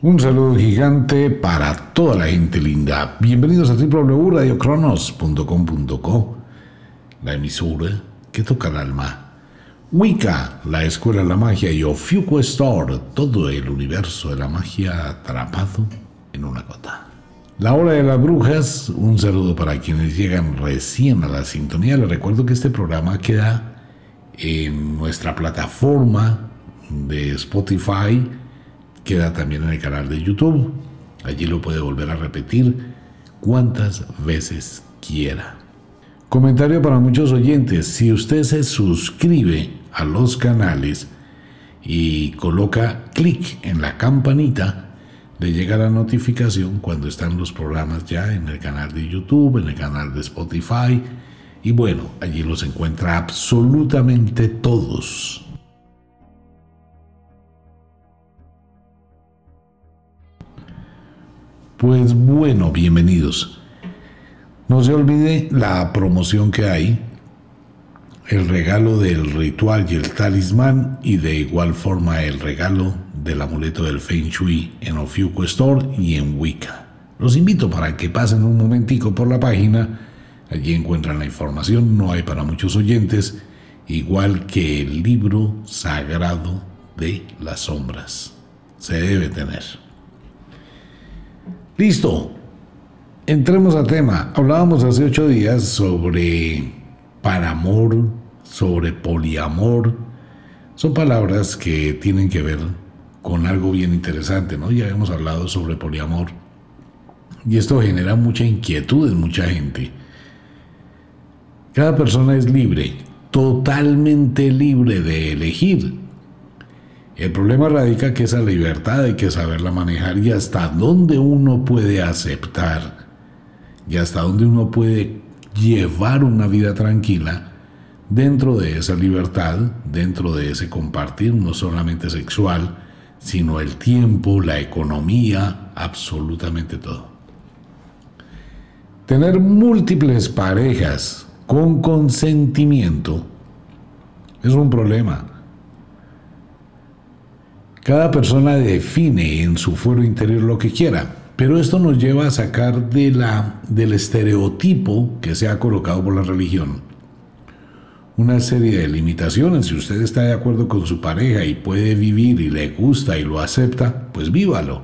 Un saludo gigante para toda la gente linda. Bienvenidos a www.radiocronos.com.co, la emisora que toca el alma. Wicca, la escuela de la magia y Ofiuco todo el universo de la magia atrapado en una gota. La hora de las brujas, un saludo para quienes llegan recién a la sintonía. Les recuerdo que este programa queda en nuestra plataforma de Spotify queda también en el canal de YouTube. Allí lo puede volver a repetir cuantas veces quiera. Comentario para muchos oyentes. Si usted se suscribe a los canales y coloca clic en la campanita, le llega la notificación cuando están los programas ya en el canal de YouTube, en el canal de Spotify. Y bueno, allí los encuentra absolutamente todos. Pues bueno, bienvenidos. No se olvide la promoción que hay, el regalo del ritual y el talismán y de igual forma el regalo del amuleto del Feng Shui en Ofiuco Store y en Wicca. Los invito para que pasen un momentico por la página, allí encuentran la información, no hay para muchos oyentes, igual que el libro sagrado de las sombras. Se debe tener. Listo. Entremos al tema. Hablábamos hace ocho días sobre paramor, sobre poliamor. Son palabras que tienen que ver con algo bien interesante, ¿no? Ya hemos hablado sobre poliamor. Y esto genera mucha inquietud en mucha gente. Cada persona es libre, totalmente libre de elegir el problema radica que esa libertad hay que saberla manejar y hasta dónde uno puede aceptar y hasta dónde uno puede llevar una vida tranquila dentro de esa libertad, dentro de ese compartir, no solamente sexual, sino el tiempo, la economía, absolutamente todo. Tener múltiples parejas con consentimiento es un problema cada persona define en su fuero interior lo que quiera, pero esto nos lleva a sacar de la, del estereotipo que se ha colocado por la religión una serie de limitaciones. Si usted está de acuerdo con su pareja y puede vivir y le gusta y lo acepta, pues vívalo.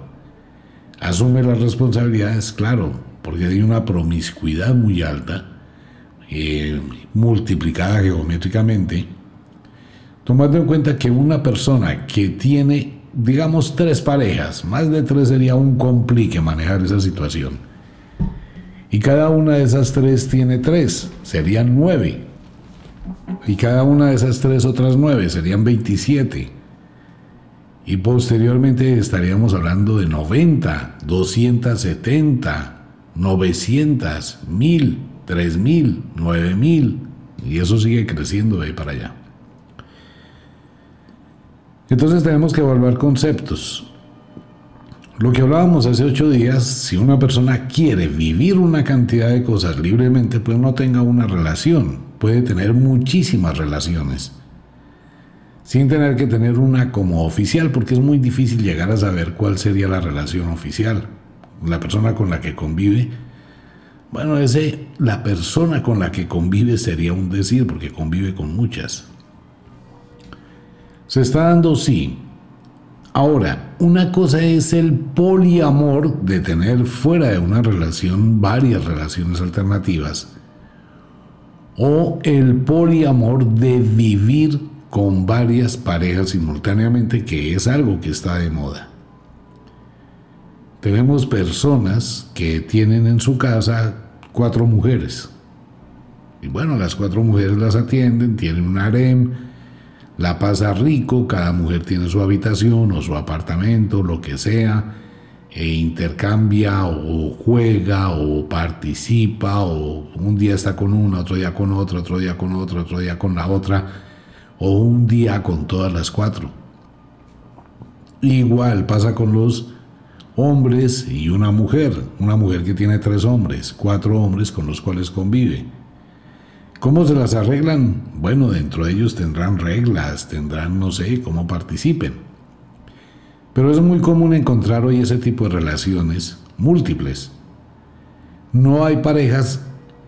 Asume las responsabilidades, claro, porque hay una promiscuidad muy alta, eh, multiplicada geométricamente, tomando en cuenta que una persona que tiene, digamos, tres parejas, más de tres sería un complique manejar esa situación. Y cada una de esas tres tiene tres, serían nueve. Y cada una de esas tres otras nueve serían 27. Y posteriormente estaríamos hablando de 90, 270, 900, 1000, 3000, 9000. Y eso sigue creciendo de ahí para allá. Entonces tenemos que evaluar conceptos. Lo que hablábamos hace ocho días, si una persona quiere vivir una cantidad de cosas libremente, pues no tenga una relación. Puede tener muchísimas relaciones. Sin tener que tener una como oficial, porque es muy difícil llegar a saber cuál sería la relación oficial. La persona con la que convive. Bueno, ese, la persona con la que convive sería un decir, porque convive con muchas. Se está dando sí. Ahora, una cosa es el poliamor de tener fuera de una relación varias relaciones alternativas o el poliamor de vivir con varias parejas simultáneamente, que es algo que está de moda. Tenemos personas que tienen en su casa cuatro mujeres. Y bueno, las cuatro mujeres las atienden, tienen un harem, la pasa rico, cada mujer tiene su habitación o su apartamento, lo que sea, e intercambia o juega o participa o un día está con una, otro día con otra, otro día con otra, otro día con la otra, o un día con todas las cuatro. Igual pasa con los hombres y una mujer, una mujer que tiene tres hombres, cuatro hombres con los cuales convive. ¿Cómo se las arreglan? Bueno, dentro de ellos tendrán reglas, tendrán, no sé, cómo participen. Pero es muy común encontrar hoy ese tipo de relaciones múltiples. No hay parejas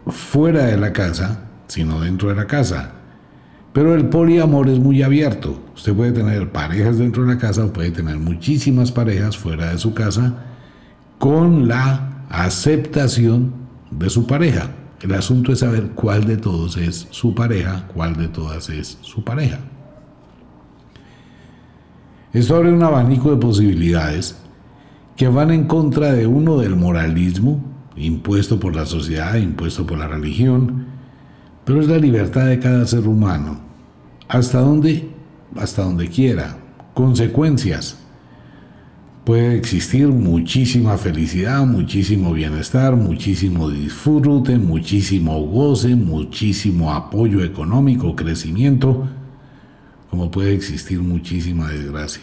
fuera de la casa, sino dentro de la casa. Pero el poliamor es muy abierto. Usted puede tener parejas dentro de la casa o puede tener muchísimas parejas fuera de su casa con la aceptación de su pareja. El asunto es saber cuál de todos es su pareja, cuál de todas es su pareja. Esto abre un abanico de posibilidades que van en contra de uno del moralismo impuesto por la sociedad, impuesto por la religión, pero es la libertad de cada ser humano. ¿Hasta dónde? Hasta donde quiera. Consecuencias. Puede existir muchísima felicidad, muchísimo bienestar, muchísimo disfrute, muchísimo goce, muchísimo apoyo económico, crecimiento, como puede existir muchísima desgracia.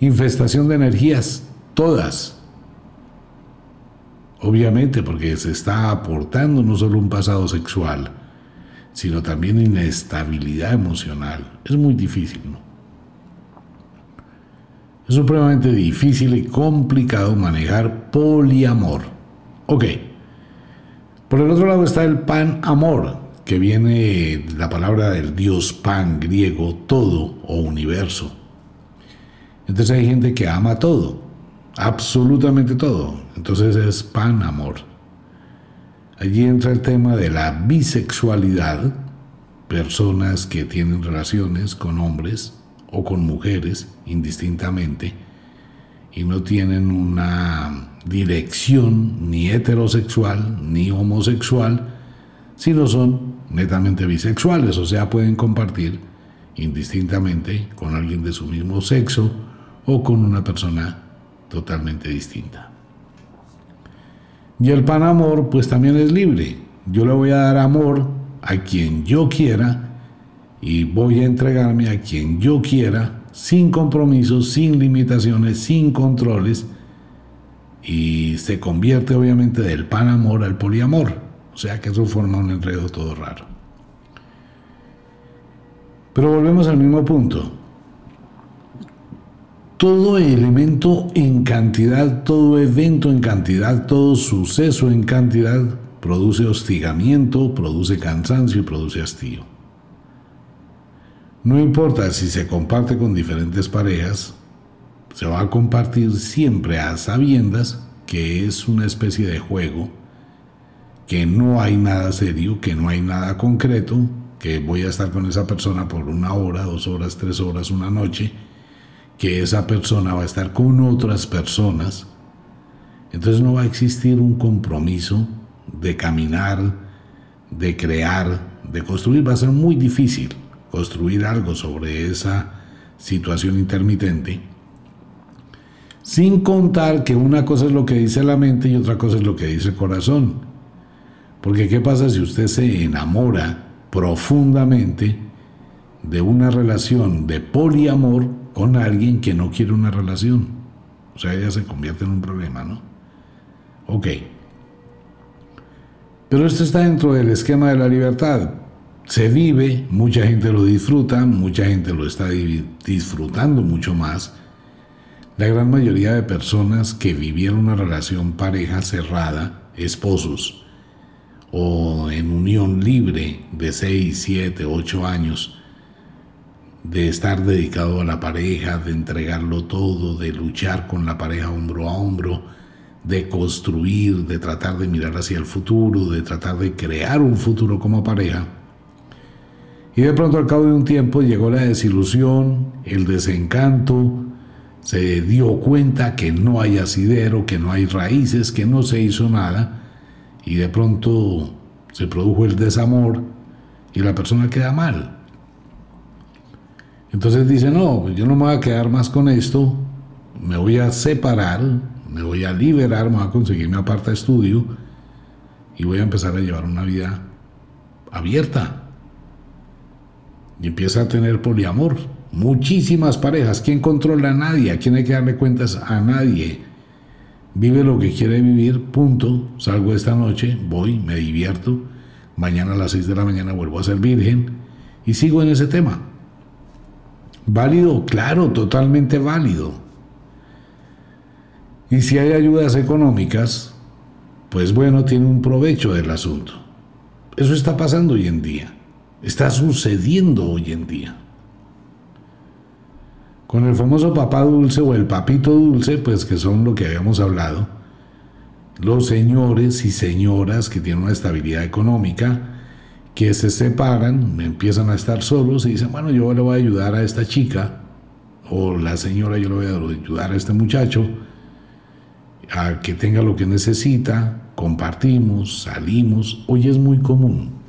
Infestación de energías, todas. Obviamente porque se está aportando no solo un pasado sexual, sino también inestabilidad emocional. Es muy difícil, ¿no? Es supremamente difícil y complicado manejar poliamor. Ok. Por el otro lado está el pan amor, que viene la palabra del dios pan griego, todo o universo. Entonces hay gente que ama todo, absolutamente todo. Entonces es pan amor. Allí entra el tema de la bisexualidad, personas que tienen relaciones con hombres o con mujeres indistintamente y no tienen una dirección ni heterosexual ni homosexual, sino son netamente bisexuales, o sea, pueden compartir indistintamente con alguien de su mismo sexo o con una persona totalmente distinta. Y el pan amor pues también es libre. Yo le voy a dar amor a quien yo quiera y voy a entregarme a quien yo quiera sin compromisos, sin limitaciones, sin controles y se convierte obviamente del pan amor al poliamor. O sea que eso forma un enredo todo raro. Pero volvemos al mismo punto. Todo elemento en cantidad, todo evento en cantidad, todo suceso en cantidad produce hostigamiento, produce cansancio y produce hastío. No importa si se comparte con diferentes parejas, se va a compartir siempre a sabiendas que es una especie de juego, que no hay nada serio, que no hay nada concreto, que voy a estar con esa persona por una hora, dos horas, tres horas, una noche, que esa persona va a estar con otras personas, entonces no va a existir un compromiso de caminar, de crear, de construir. Va a ser muy difícil construir algo sobre esa situación intermitente, sin contar que una cosa es lo que dice la mente y otra cosa es lo que dice el corazón. Porque ¿qué pasa si usted se enamora profundamente de una relación de poliamor con alguien que no quiere una relación. O sea, ella se convierte en un problema, ¿no? Ok. Pero esto está dentro del esquema de la libertad. Se vive, mucha gente lo disfruta, mucha gente lo está disfrutando mucho más. La gran mayoría de personas que vivieron una relación pareja cerrada, esposos, o en unión libre de 6, 7, 8 años, de estar dedicado a la pareja, de entregarlo todo, de luchar con la pareja hombro a hombro, de construir, de tratar de mirar hacia el futuro, de tratar de crear un futuro como pareja. Y de pronto al cabo de un tiempo llegó la desilusión, el desencanto, se dio cuenta que no hay asidero, que no hay raíces, que no se hizo nada, y de pronto se produjo el desamor y la persona queda mal. Entonces dice, no, yo no me voy a quedar más con esto, me voy a separar, me voy a liberar, me voy a conseguir mi aparta estudio y voy a empezar a llevar una vida abierta. Y empieza a tener poliamor. Muchísimas parejas. ¿Quién controla a nadie? ¿A quién hay que darle cuentas? A nadie. Vive lo que quiere vivir, punto. Salgo esta noche, voy, me divierto. Mañana a las 6 de la mañana vuelvo a ser virgen y sigo en ese tema. Válido, claro, totalmente válido. Y si hay ayudas económicas, pues bueno, tiene un provecho del asunto. Eso está pasando hoy en día. Está sucediendo hoy en día. Con el famoso papá dulce o el papito dulce, pues que son lo que habíamos hablado, los señores y señoras que tienen una estabilidad económica, que se separan, empiezan a estar solos y dicen, bueno, yo le voy a ayudar a esta chica, o la señora, yo le voy a ayudar a este muchacho a que tenga lo que necesita, compartimos, salimos, hoy es muy común.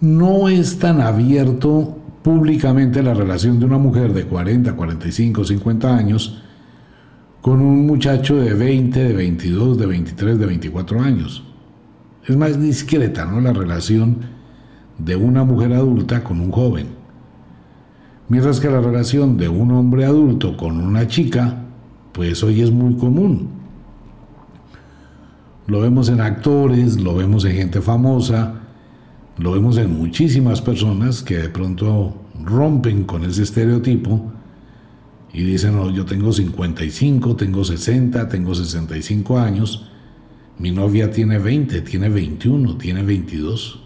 No es tan abierto públicamente la relación de una mujer de 40, 45, 50 años con un muchacho de 20, de 22, de 23, de 24 años. Es más discreta, ¿no? La relación de una mujer adulta con un joven. Mientras que la relación de un hombre adulto con una chica, pues hoy es muy común. Lo vemos en actores, lo vemos en gente famosa, lo vemos en muchísimas personas que de pronto rompen con ese estereotipo y dicen, no, yo tengo 55, tengo 60, tengo 65 años, mi novia tiene 20, tiene 21, tiene 22.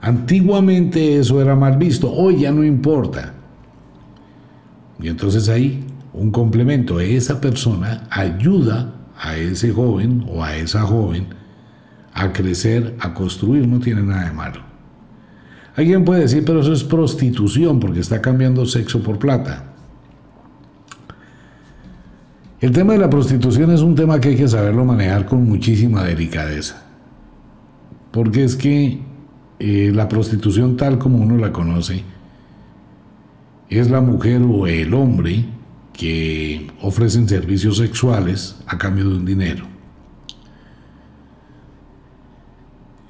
Antiguamente eso era mal visto, hoy ya no importa. Y entonces ahí un complemento, esa persona ayuda a ese joven o a esa joven a crecer, a construir, no tiene nada de malo. Alguien puede decir, pero eso es prostitución porque está cambiando sexo por plata. El tema de la prostitución es un tema que hay que saberlo manejar con muchísima delicadeza. Porque es que eh, la prostitución tal como uno la conoce es la mujer o el hombre que ofrecen servicios sexuales a cambio de un dinero.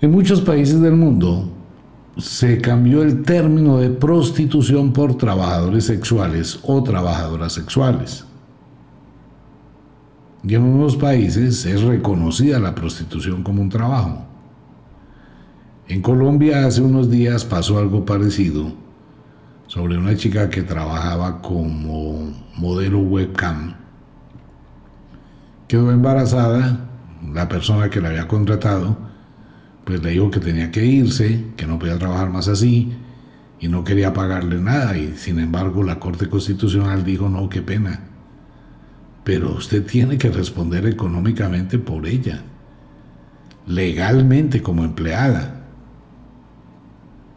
En muchos países del mundo se cambió el término de prostitución por trabajadores sexuales o trabajadoras sexuales. Y en unos países es reconocida la prostitución como un trabajo. En Colombia hace unos días pasó algo parecido sobre una chica que trabajaba como modelo webcam. Quedó embarazada, la persona que la había contratado, pues le dijo que tenía que irse, que no podía trabajar más así y no quería pagarle nada y sin embargo la Corte Constitucional dijo no, qué pena. Pero usted tiene que responder económicamente por ella, legalmente como empleada.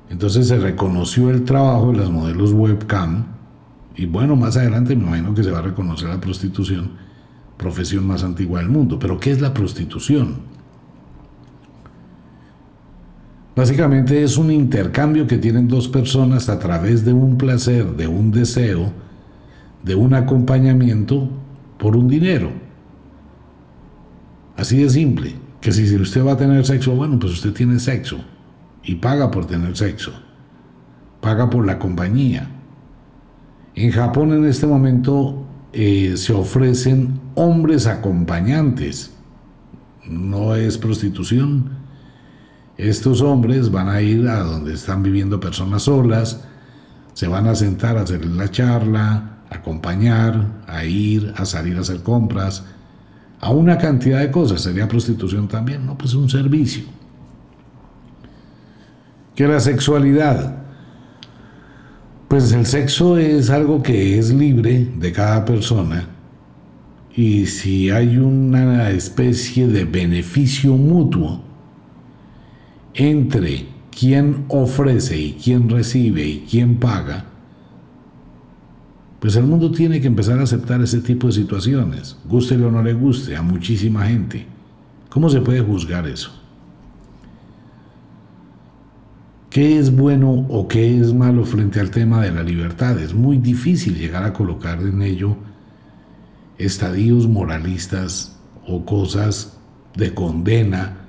Entonces se reconoció el trabajo de las modelos webcam y bueno, más adelante me imagino que se va a reconocer la prostitución, profesión más antigua del mundo. Pero ¿qué es la prostitución? Básicamente es un intercambio que tienen dos personas a través de un placer, de un deseo, de un acompañamiento por un dinero. Así de simple, que si usted va a tener sexo, bueno, pues usted tiene sexo y paga por tener sexo, paga por la compañía. En Japón en este momento eh, se ofrecen hombres acompañantes, no es prostitución, estos hombres van a ir a donde están viviendo personas solas, se van a sentar a hacer la charla, acompañar, a ir, a salir a hacer compras, a una cantidad de cosas. Sería prostitución también, ¿no? Pues un servicio. Que la sexualidad. Pues el sexo es algo que es libre de cada persona y si hay una especie de beneficio mutuo, entre quien ofrece y quien recibe y quien paga, pues el mundo tiene que empezar a aceptar ese tipo de situaciones, guste o no le guste, a muchísima gente. ¿Cómo se puede juzgar eso? ¿Qué es bueno o qué es malo frente al tema de la libertad? Es muy difícil llegar a colocar en ello estadios moralistas o cosas de condena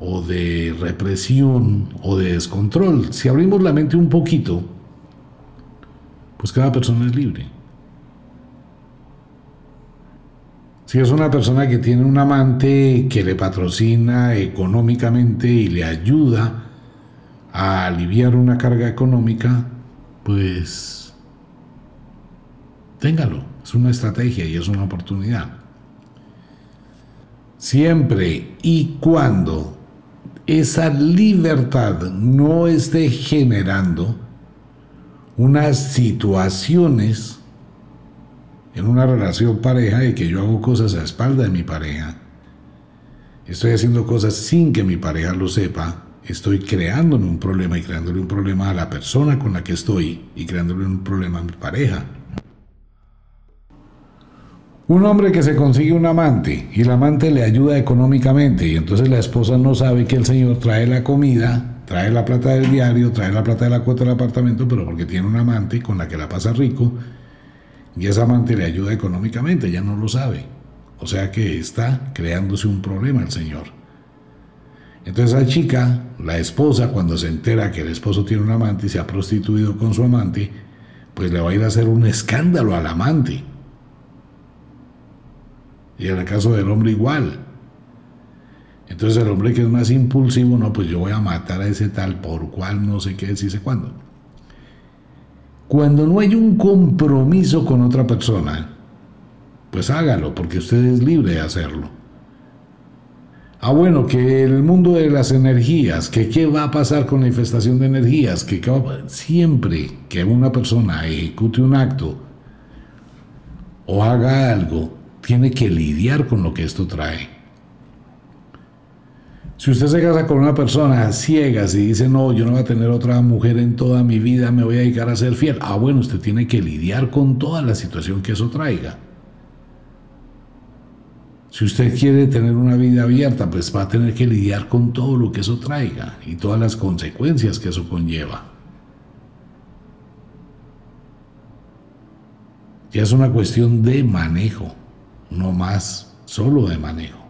o de represión o de descontrol. Si abrimos la mente un poquito, pues cada persona es libre. Si es una persona que tiene un amante que le patrocina económicamente y le ayuda a aliviar una carga económica, pues téngalo. Es una estrategia y es una oportunidad. Siempre y cuando esa libertad no esté generando unas situaciones en una relación pareja y que yo hago cosas a espalda de mi pareja, estoy haciendo cosas sin que mi pareja lo sepa, estoy creándome un problema y creándole un problema a la persona con la que estoy y creándole un problema a mi pareja. Un hombre que se consigue un amante y el amante le ayuda económicamente y entonces la esposa no sabe que el señor trae la comida, trae la plata del diario, trae la plata de la cuota del apartamento, pero porque tiene un amante con la que la pasa rico y ese amante le ayuda económicamente, ya no lo sabe. O sea que está creándose un problema el señor. Entonces la chica, la esposa, cuando se entera que el esposo tiene un amante y se ha prostituido con su amante, pues le va a ir a hacer un escándalo al amante y en el caso del hombre igual. Entonces el hombre que es más impulsivo, no, pues yo voy a matar a ese tal por cual no sé qué, dice cuándo. Cuando no hay un compromiso con otra persona, pues hágalo, porque usted es libre de hacerlo. Ah, bueno, que el mundo de las energías, que qué va a pasar con la infestación de energías, que siempre que una persona ejecute un acto o haga algo, tiene que lidiar con lo que esto trae. Si usted se casa con una persona ciega y dice, no, yo no voy a tener otra mujer en toda mi vida, me voy a dedicar a ser fiel, ah, bueno, usted tiene que lidiar con toda la situación que eso traiga. Si usted quiere tener una vida abierta, pues va a tener que lidiar con todo lo que eso traiga y todas las consecuencias que eso conlleva. Ya es una cuestión de manejo no más solo de manejo.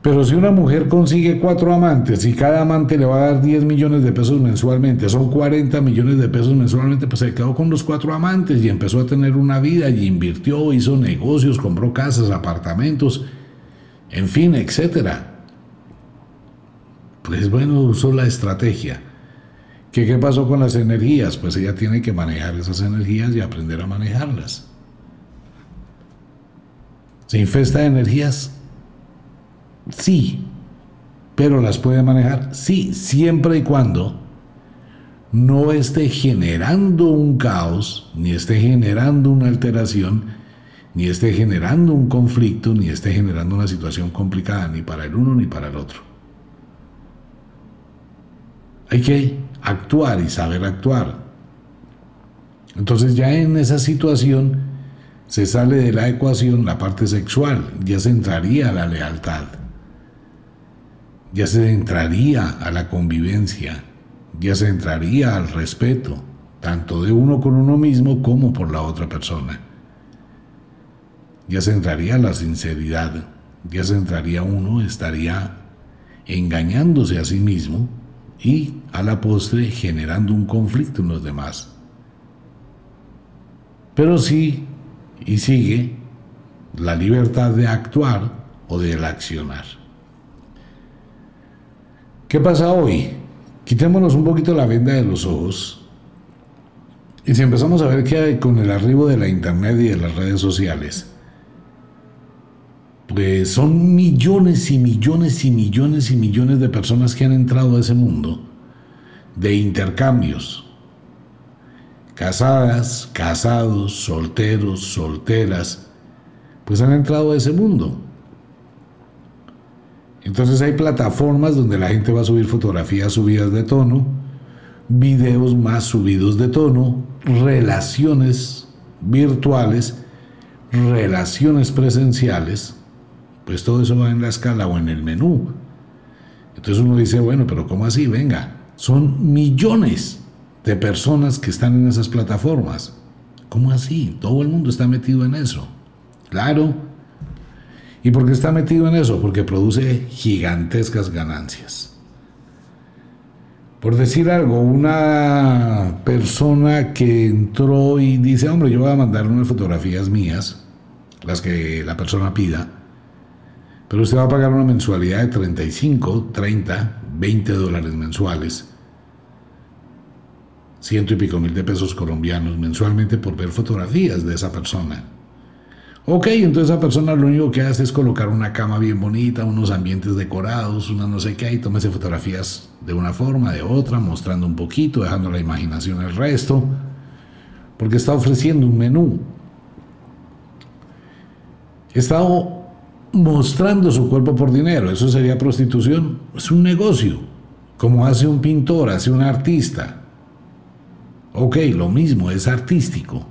Pero si una mujer consigue cuatro amantes y cada amante le va a dar 10 millones de pesos mensualmente, son 40 millones de pesos mensualmente, pues se quedó con los cuatro amantes y empezó a tener una vida y invirtió, hizo negocios, compró casas, apartamentos, en fin, etcétera. Pues bueno, usó la estrategia. ¿Qué, ¿Qué pasó con las energías? Pues ella tiene que manejar esas energías y aprender a manejarlas. ¿Se infesta de energías? Sí. ¿Pero las puede manejar? Sí, siempre y cuando no esté generando un caos, ni esté generando una alteración, ni esté generando un conflicto, ni esté generando una situación complicada ni para el uno ni para el otro. Hay que actuar y saber actuar. Entonces ya en esa situación se sale de la ecuación la parte sexual, ya se entraría a la lealtad, ya se entraría a la convivencia, ya se entraría al respeto, tanto de uno con uno mismo como por la otra persona. Ya se entraría a la sinceridad, ya se entraría uno, estaría engañándose a sí mismo y a la postre generando un conflicto en los demás. Pero sí y sigue la libertad de actuar o de accionar. ¿Qué pasa hoy? Quitémonos un poquito la venda de los ojos y si empezamos a ver que con el arribo de la internet y de las redes sociales, pues son millones y millones y millones y millones de personas que han entrado a ese mundo de intercambios, casadas, casados, solteros, solteras, pues han entrado a ese mundo. Entonces hay plataformas donde la gente va a subir fotografías subidas de tono, videos más subidos de tono, relaciones virtuales, relaciones presenciales, pues todo eso va en la escala o en el menú. Entonces uno dice, bueno, pero ¿cómo así? Venga, son millones de personas que están en esas plataformas. ¿Cómo así? Todo el mundo está metido en eso. Claro. ¿Y por qué está metido en eso? Porque produce gigantescas ganancias. Por decir algo, una persona que entró y dice, hombre, yo voy a mandar unas fotografías mías, las que la persona pida, pero usted va a pagar una mensualidad de 35, 30, 20 dólares mensuales, ciento y pico mil de pesos colombianos mensualmente por ver fotografías de esa persona. Ok, entonces esa persona lo único que hace es colocar una cama bien bonita, unos ambientes decorados, una no sé qué, y tómese fotografías de una forma, de otra, mostrando un poquito, dejando la imaginación el resto, porque está ofreciendo un menú. Está mostrando su cuerpo por dinero, eso sería prostitución, es un negocio, como hace un pintor, hace un artista. Ok, lo mismo, es artístico.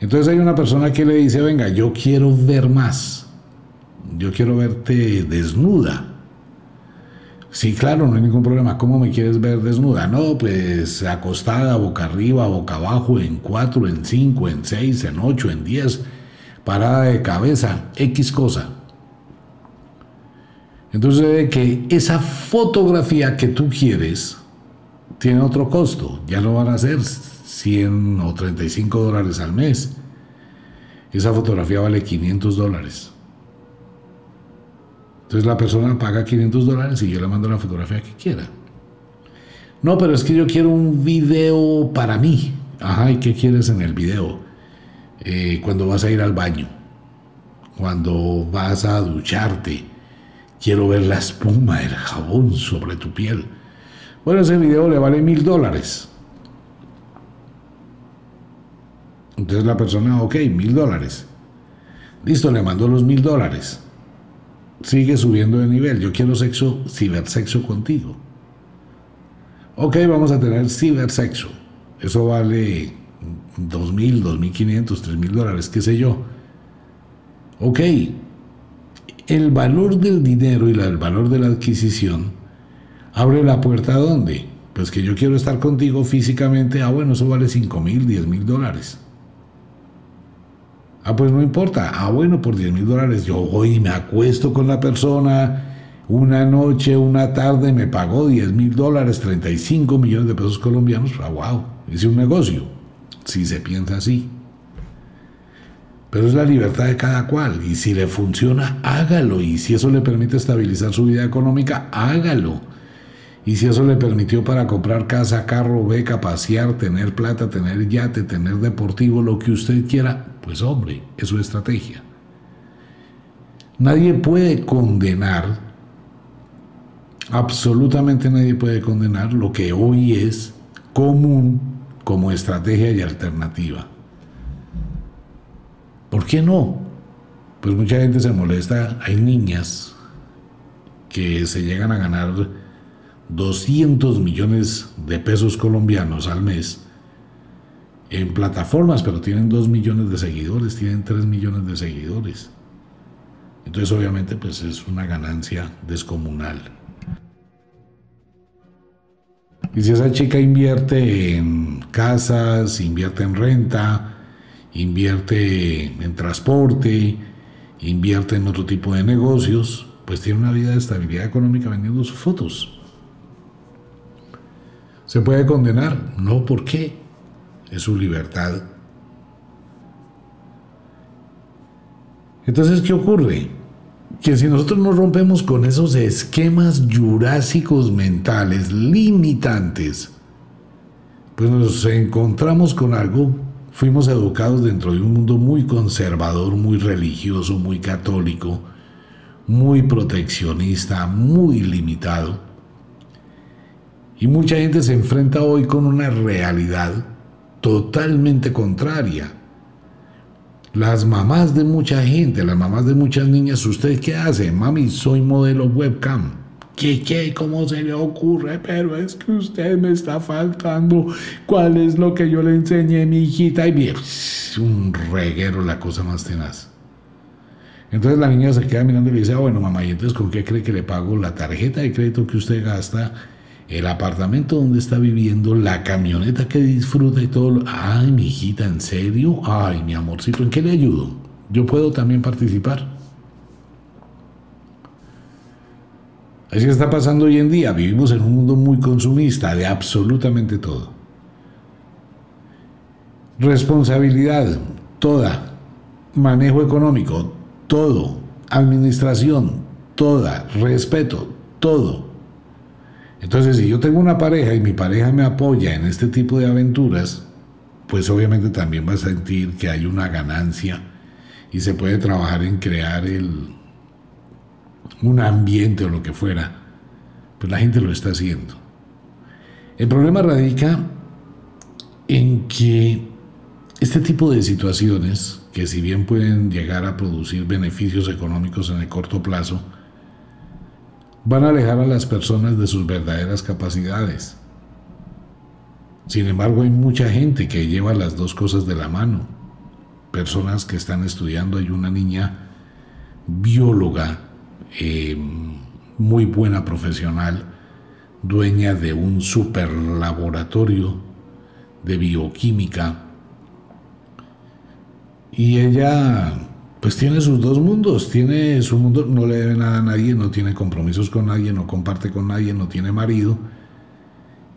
Entonces hay una persona que le dice, venga, yo quiero ver más, yo quiero verte desnuda. Sí, claro, no hay ningún problema. ¿Cómo me quieres ver desnuda? No, pues acostada, boca arriba, boca abajo, en cuatro, en cinco, en seis, en ocho, en diez, parada de cabeza, X cosa. Entonces, que esa fotografía que tú quieres tiene otro costo. Ya no van a ser 100 o 35 dólares al mes. Esa fotografía vale 500 dólares. Entonces la persona paga 500 dólares y yo le mando la fotografía que quiera. No, pero es que yo quiero un video para mí. Ajá, ¿y qué quieres en el video? Eh, cuando vas a ir al baño, cuando vas a ducharte, quiero ver la espuma del jabón sobre tu piel. Bueno, ese video le vale mil dólares. Entonces la persona, ok, mil dólares. Listo, le mando los mil dólares. Sigue subiendo de nivel. Yo quiero sexo, cibersexo contigo. Ok, vamos a tener cibersexo. Eso vale dos mil, dos mil quinientos, tres mil dólares, qué sé yo. Ok, el valor del dinero y el valor de la adquisición abre la puerta a dónde? Pues que yo quiero estar contigo físicamente. Ah, bueno, eso vale cinco mil, diez mil dólares. Ah, pues no importa. Ah, bueno, por 10 mil dólares yo voy y me acuesto con la persona. Una noche, una tarde me pagó 10 mil dólares, 35 millones de pesos colombianos. Ah, wow, hice un negocio. Si se piensa así. Pero es la libertad de cada cual. Y si le funciona, hágalo. Y si eso le permite estabilizar su vida económica, hágalo. Y si eso le permitió para comprar casa, carro, beca, pasear, tener plata, tener yate, tener deportivo, lo que usted quiera, pues hombre, es su estrategia. Nadie puede condenar, absolutamente nadie puede condenar lo que hoy es común como estrategia y alternativa. ¿Por qué no? Pues mucha gente se molesta, hay niñas que se llegan a ganar 200 millones de pesos colombianos al mes en plataformas, pero tienen 2 millones de seguidores, tienen 3 millones de seguidores. Entonces obviamente pues es una ganancia descomunal. Y si esa chica invierte en casas, invierte en renta, invierte en transporte, invierte en otro tipo de negocios, pues tiene una vida de estabilidad económica vendiendo sus fotos. ¿Se puede condenar? No, ¿por qué? Es su libertad. Entonces, ¿qué ocurre? Que si nosotros no rompemos con esos esquemas jurásicos mentales limitantes, pues nos encontramos con algo, fuimos educados dentro de un mundo muy conservador, muy religioso, muy católico, muy proteccionista, muy limitado y mucha gente se enfrenta hoy con una realidad totalmente contraria. Las mamás de mucha gente, las mamás de muchas niñas, ¿usted qué hace? Mami, soy modelo webcam. ¿Qué, qué? ¿Cómo se le ocurre? Pero es que usted me está faltando. ¿Cuál es lo que yo le enseñé, mi hijita? Y bien, un reguero, la cosa más tenaz. Entonces la niña se queda mirando y le dice, ah, bueno, mamá, ¿y entonces con qué cree que le pago la tarjeta de crédito que usted gasta? El apartamento donde está viviendo, la camioneta que disfruta y todo. Ay, mi hijita, ¿en serio? Ay, mi amorcito, ¿en qué le ayudo? Yo puedo también participar. Así está pasando hoy en día. Vivimos en un mundo muy consumista de absolutamente todo. Responsabilidad, toda. Manejo económico, todo. Administración, toda. Respeto, todo Entonces, si yo tengo una pareja y mi pareja me apoya en este tipo de aventuras, pues obviamente también va a sentir que hay una ganancia y se puede trabajar en crear un ambiente o lo que fuera. Pues la gente lo está haciendo. El problema radica en que este tipo de situaciones, que si bien pueden llegar a producir beneficios económicos en el corto plazo, van a alejar a las personas de sus verdaderas capacidades. Sin embargo, hay mucha gente que lleva las dos cosas de la mano. Personas que están estudiando, hay una niña bióloga, eh, muy buena profesional, dueña de un super laboratorio de bioquímica. Y ella pues tiene sus dos mundos, tiene su mundo, no le debe nada a nadie, no tiene compromisos con nadie, no comparte con nadie, no tiene marido,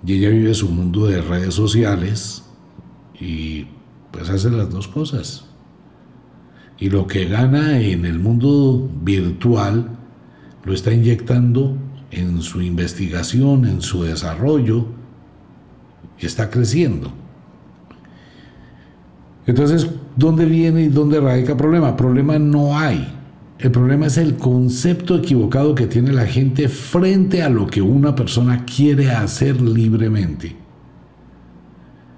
y ella vive su mundo de redes sociales y pues hace las dos cosas. Y lo que gana en el mundo virtual lo está inyectando en su investigación, en su desarrollo, y está creciendo. Entonces, ¿dónde viene y dónde radica el problema? Problema no hay. El problema es el concepto equivocado que tiene la gente frente a lo que una persona quiere hacer libremente.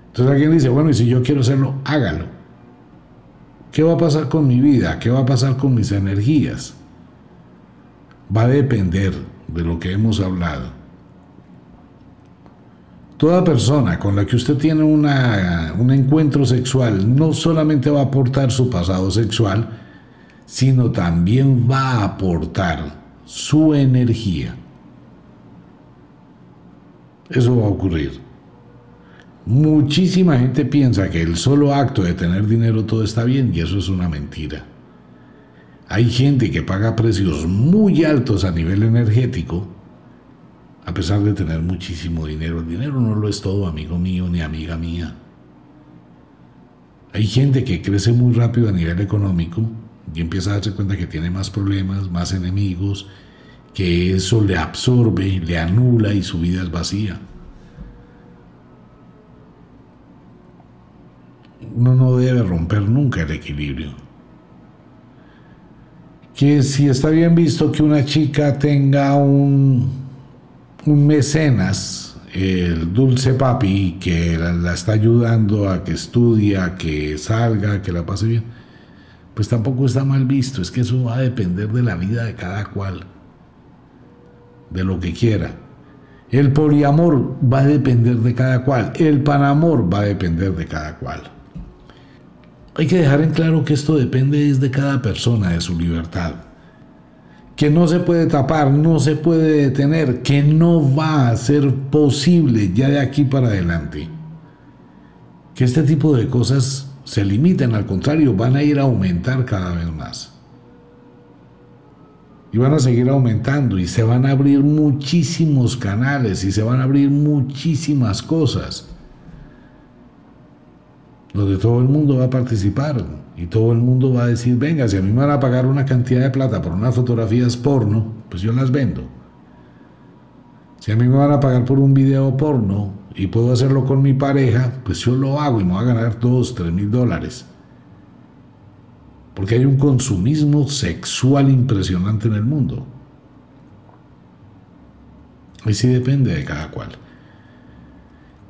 Entonces alguien dice, bueno, y si yo quiero hacerlo, hágalo. ¿Qué va a pasar con mi vida? ¿Qué va a pasar con mis energías? Va a depender de lo que hemos hablado. Toda persona con la que usted tiene una, un encuentro sexual no solamente va a aportar su pasado sexual, sino también va a aportar su energía. Eso va a ocurrir. Muchísima gente piensa que el solo acto de tener dinero todo está bien y eso es una mentira. Hay gente que paga precios muy altos a nivel energético a pesar de tener muchísimo dinero. El dinero no lo es todo, amigo mío ni amiga mía. Hay gente que crece muy rápido a nivel económico y empieza a darse cuenta que tiene más problemas, más enemigos, que eso le absorbe, le anula y su vida es vacía. Uno no debe romper nunca el equilibrio. Que si está bien visto que una chica tenga un un mecenas, el dulce papi, que la, está ayudando a que estudie, que salga, que la pase bien, pues tampoco está mal visto. Es que eso va a depender de la vida de cada cual, de lo que quiera. El poliamor va a depender de cada cual. El panamor va a depender de cada cual. Hay que dejar en claro que esto depende de cada persona, de su libertad que no se puede tapar, no se puede detener, que no va a ser posible ya de aquí para adelante. Que este tipo de cosas se limiten, al contrario, van a ir a aumentar cada vez más. Y van a seguir aumentando y se van a abrir muchísimos canales y se van a abrir muchísimas cosas donde todo el mundo va a participar y todo el mundo va a decir, venga, si a mí me van a pagar una cantidad de plata por unas fotografías porno, pues yo las vendo. Si a mí me van a pagar por un video porno y puedo hacerlo con mi pareja, pues yo lo hago y me voy a ganar dos, tres mil dólares. Porque hay un consumismo sexual impresionante en el mundo. Y sí depende de cada cual.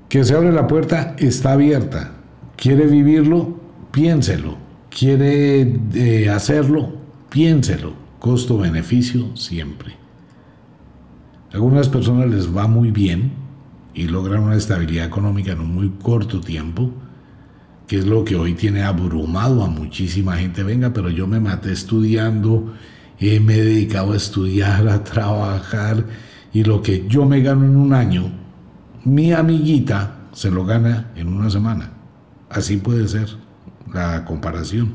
Que se abre la puerta, está abierta. ¿Quiere vivirlo? Piénselo. ¿Quiere eh, hacerlo? Piénselo. Costo-beneficio siempre. Algunas personas les va muy bien y logran una estabilidad económica en un muy corto tiempo, que es lo que hoy tiene abrumado a muchísima gente. Venga, pero yo me maté estudiando, eh, me he dedicado a estudiar, a trabajar, y lo que yo me gano en un año, mi amiguita se lo gana en una semana. Así puede ser la comparación.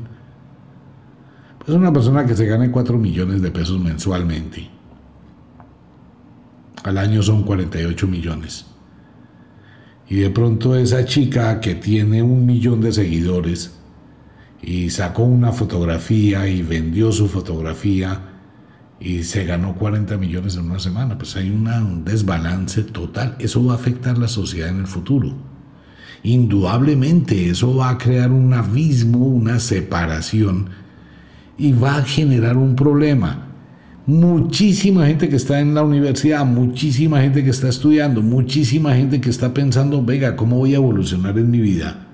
Pues una persona que se gane 4 millones de pesos mensualmente. Al año son 48 millones. Y de pronto esa chica que tiene un millón de seguidores y sacó una fotografía y vendió su fotografía y se ganó 40 millones en una semana. Pues hay un desbalance total. Eso va a afectar la sociedad en el futuro. Indudablemente eso va a crear un abismo, una separación y va a generar un problema. Muchísima gente que está en la universidad, muchísima gente que está estudiando, muchísima gente que está pensando, venga, ¿cómo voy a evolucionar en mi vida?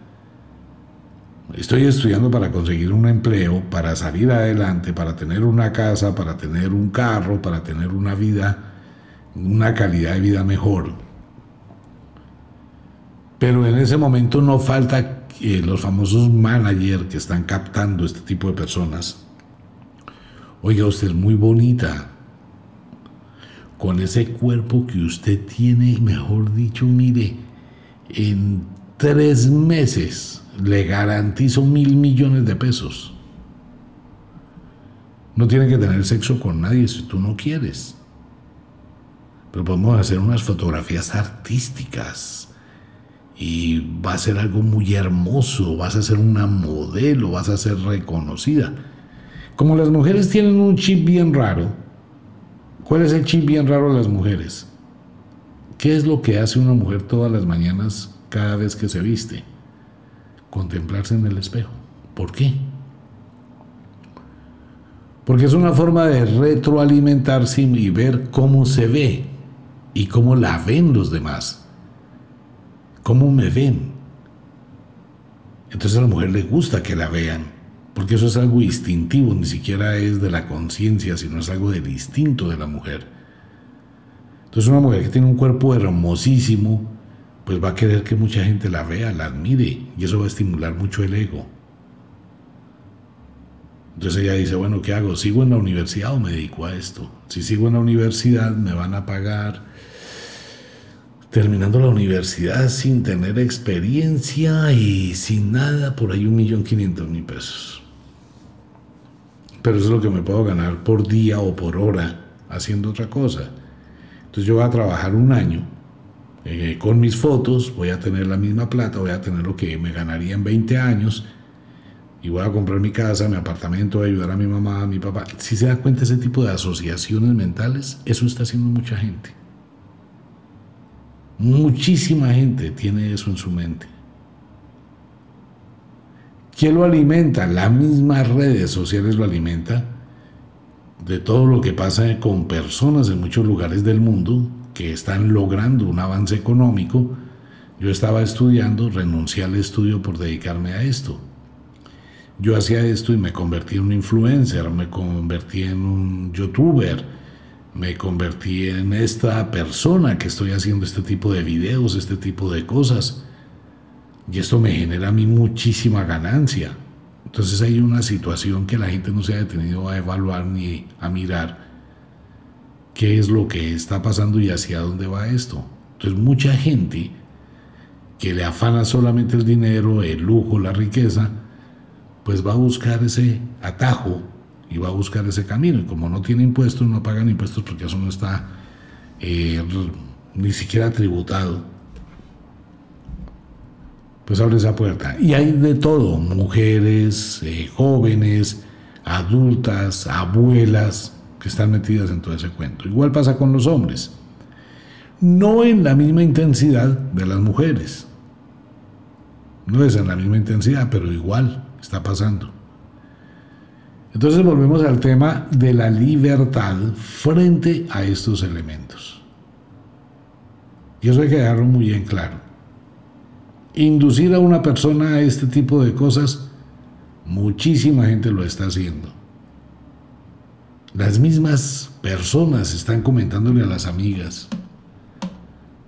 Estoy estudiando para conseguir un empleo, para salir adelante, para tener una casa, para tener un carro, para tener una vida, una calidad de vida mejor. Pero en ese momento no falta los famosos managers que están captando este tipo de personas. Oiga, usted es muy bonita. Con ese cuerpo que usted tiene, mejor dicho, mire, en tres meses le garantizo mil millones de pesos. No tiene que tener sexo con nadie si tú no quieres. Pero podemos hacer unas fotografías artísticas. Y va a ser algo muy hermoso. Vas a ser una modelo, vas a ser reconocida. Como las mujeres tienen un chip bien raro. ¿Cuál es el chip bien raro de las mujeres? ¿Qué es lo que hace una mujer todas las mañanas cada vez que se viste? contemplarse en el espejo. ¿Por qué? Porque es una forma de retroalimentarse y ver cómo se ve y cómo la ven los demás. ¿Cómo me ven? Entonces a la mujer le gusta que la vean, porque eso es algo instintivo, ni siquiera es de la conciencia, sino es algo del instinto de la mujer. Entonces una mujer que tiene un cuerpo hermosísimo, pues va a querer que mucha gente la vea, la admire, y eso va a estimular mucho el ego. Entonces ella dice, bueno, ¿qué hago? ¿Sigo en la universidad o me dedico a esto? Si sigo en la universidad me van a pagar terminando la universidad sin tener experiencia y sin nada, por ahí un millón quinientos mil pesos. Pero eso es lo que me puedo ganar por día o por hora haciendo otra cosa. Entonces yo voy a trabajar un año eh, con mis fotos voy a tener la misma plata, voy a tener lo que me ganaría en 20 años y voy a comprar mi casa, mi apartamento, voy a ayudar a mi mamá, a mi papá. Si se da cuenta ese tipo de asociaciones mentales, eso está haciendo mucha gente. Muchísima gente tiene eso en su mente. ¿Quién lo alimenta? Las mismas redes sociales lo alimenta de todo lo que pasa con personas en muchos lugares del mundo que están logrando un avance económico, yo estaba estudiando, renuncié al estudio por dedicarme a esto. Yo hacía esto y me convertí en un influencer, me convertí en un youtuber, me convertí en esta persona que estoy haciendo este tipo de videos, este tipo de cosas. Y esto me genera a mí muchísima ganancia. Entonces hay una situación que la gente no se ha detenido a evaluar ni a mirar qué es lo que está pasando y hacia dónde va esto. Entonces mucha gente que le afana solamente el dinero, el lujo, la riqueza, pues va a buscar ese atajo y va a buscar ese camino. Y como no tiene impuestos, no pagan impuestos porque eso no está eh, ni siquiera tributado, pues abre esa puerta. Y hay de todo, mujeres, eh, jóvenes, adultas, abuelas, que están metidas en todo ese cuento. Igual pasa con los hombres. No en la misma intensidad de las mujeres. No es en la misma intensidad, pero igual está pasando. Entonces volvemos al tema de la libertad frente a estos elementos. Y eso hay que dejarlo muy bien claro. Inducir a una persona a este tipo de cosas, muchísima gente lo está haciendo. Las mismas personas están comentándole a las amigas.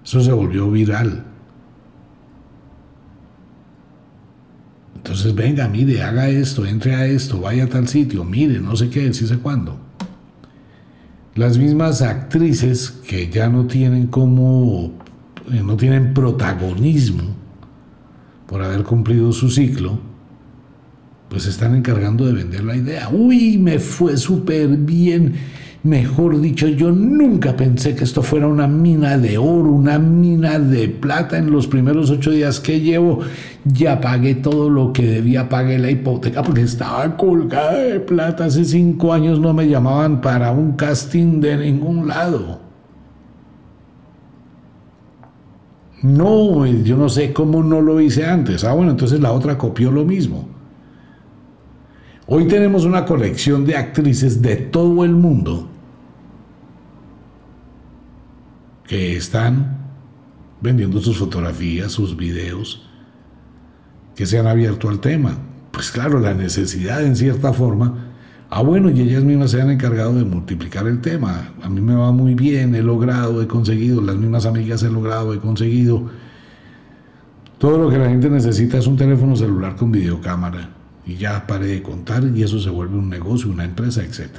Eso se volvió viral. Entonces, venga, mire, haga esto, entre a esto, vaya a tal sitio, mire, no sé qué, sí sé cuándo. Las mismas actrices que ya no tienen como, eh, no tienen protagonismo por haber cumplido su ciclo, pues están encargando de vender la idea. Uy, me fue súper bien. Mejor dicho, yo nunca pensé que esto fuera una mina de oro, una mina de plata. En los primeros ocho días que llevo, ya pagué todo lo que debía, pagué la hipoteca porque estaba colgada de plata. Hace cinco años no me llamaban para un casting de ningún lado. No, yo no sé cómo no lo hice antes. Ah, bueno, entonces la otra copió lo mismo. Hoy tenemos una colección de actrices de todo el mundo que están vendiendo sus fotografías, sus videos, que se han abierto al tema. Pues claro, la necesidad en cierta forma. Ah, bueno, y ellas mismas se han encargado de multiplicar el tema. A mí me va muy bien, he logrado, he conseguido, las mismas amigas he logrado, he conseguido. Todo lo que la gente necesita es un teléfono celular con videocámara. Y ya pare de contar y eso se vuelve un negocio, una empresa, etc.